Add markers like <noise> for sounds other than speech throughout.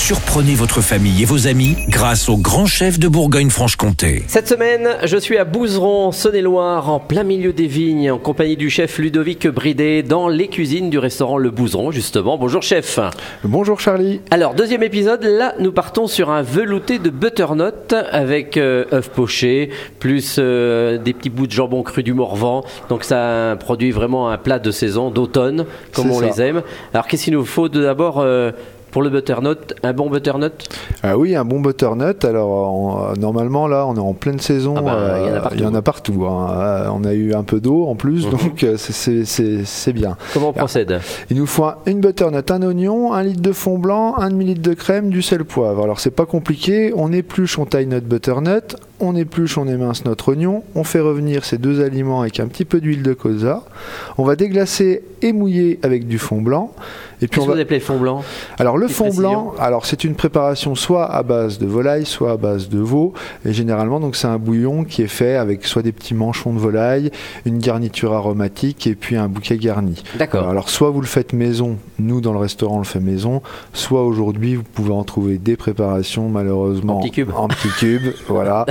Surprenez votre famille et vos amis grâce au grand chef de Bourgogne-Franche-Comté. Cette semaine, je suis à Bouzeron, Saône-et-Loire, en plein milieu des vignes, en compagnie du chef Ludovic Bridet, dans les cuisines du restaurant Le Bouzeron, justement. Bonjour chef. Bonjour Charlie. Alors, deuxième épisode, là, nous partons sur un velouté de butternut avec euh, œufs pochés, plus euh, des petits bouts de jambon cru du Morvan. Donc, ça produit vraiment un plat de saison, d'automne, comme on ça. les aime. Alors, qu'est-ce qu'il nous faut d'abord euh, pour le butternut Un bon butternut? Ah oui, un bon butternut. Alors en- normalement là, on est en pleine saison. Ah bah, il y en a euh, partout. il y en a partout, hein. Euh, On a eu un peu d'eau en plus, Mhm. donc euh, c'est- bien. Comment on procède? Il nous faut un- une butternut, un oignon, un litre de fond blanc, un demi-litre de crème, du sel, poivre. Alors c'est pas compliqué. On épluche, on taille notre butternut. On épluche, on émince notre oignon. On fait revenir ces deux aliments avec un petit peu d'huile de colza. On va déglacer et mouiller avec du fond blanc. Et puis on va vous appelez fond blanc? Alors le fond précision. blanc, alors c'est une préparation soit à base de volaille, soit à base de veau, et généralement donc c'est un bouillon qui est fait avec soit des petits manchons de volaille, une garniture aromatique et puis un bouquet garni. D'accord. Alors soit vous le faites maison, nous dans le restaurant on le fait maison, soit aujourd'hui vous pouvez en trouver des préparations malheureusement En petits cubes. en petits cubes, <laughs> voilà.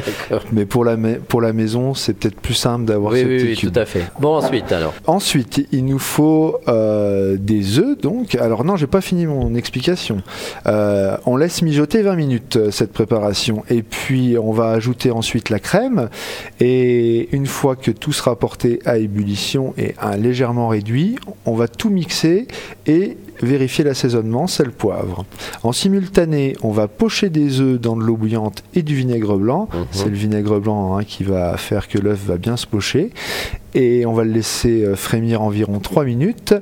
Mais pour la ma- pour la maison c'est peut-être plus simple d'avoir Oui, ces oui, oui, tout à fait. Bon, ensuite, alors. Ensuite, il nous faut euh, des œufs. Donc, alors non, j'ai pas fini mon explication. Euh, on laisse mijoter 20 minutes euh, cette préparation, et puis on va ajouter ensuite la crème. Et une fois que tout sera porté à ébullition et légèrement réduit, on va tout mixer et vérifier l'assaisonnement, sel, poivre. En simultané, on va pocher des œufs dans de l'eau bouillante et du vinaigre blanc. Mhm. C'est le vinaigre blanc hein, qui va faire que l'œuf va bien se pocher. Et on va le laisser euh, frémir environ 3 minutes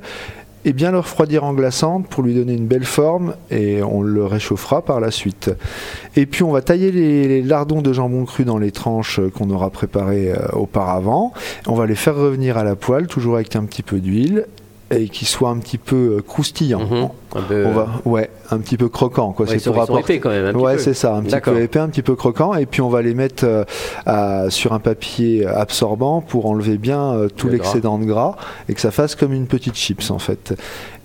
et bien le refroidir en glaçante pour lui donner une belle forme et on le réchauffera par la suite. Et puis on va tailler les, lardons de jambon cru dans les tranches qu'on aura préparées euh, auparavant. On va les faire revenir à la poêle, toujours avec un petit peu d'huile et qui soit un petit peu euh, croustillant. Mhm. Un peu, On va, ouais, un petit peu croquant, quoi. ouais, c'est pour apporter- épais quand même. Ouais, c'est ça, un petit peu épais, un petit peu croquant, et puis on va les mettre euh, à- sur un papier absorbant pour enlever bien euh, tout Le l'excédent de gras et que ça fasse comme une petite chips en fait.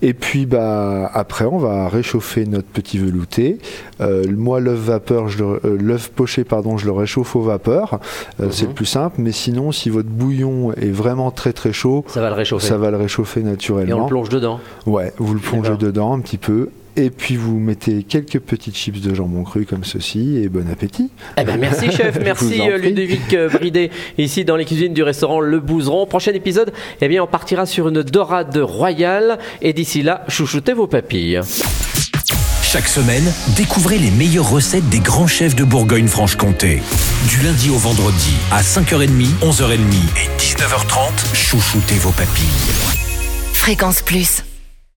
Et puis bah après on va réchauffer notre petit velouté. Euh, moi l'œuf vapeur, euh, l'œuf poché pardon, je le réchauffe au vapeur. Euh, C'est Mhm. le plus simple, mais sinon si votre bouillon est vraiment très très chaud, Ça va le réchauffer. ça va le réchauffer Et on naturellement. le plonge dedans. Ouais, vous le plongez dedans petit peu. Et puis vous mettez quelques petites chips de jambon cru comme ceci et bon appétit. Eh ben, merci <laughs> chef, merci. Ludovic euh, Bridet, ici dans les cuisines du restaurant Le Bouzeron. Prochain épisode, eh bien, on partira sur une dorade royale. Et d'ici là, chouchoutez vos papilles. Chaque semaine, découvrez les meilleures recettes des grands chefs de Bourgogne-Franche-Comté. Du lundi au vendredi, à 5h30, 11h30 et 19h30, chouchoutez vos papilles. Fréquence Plus.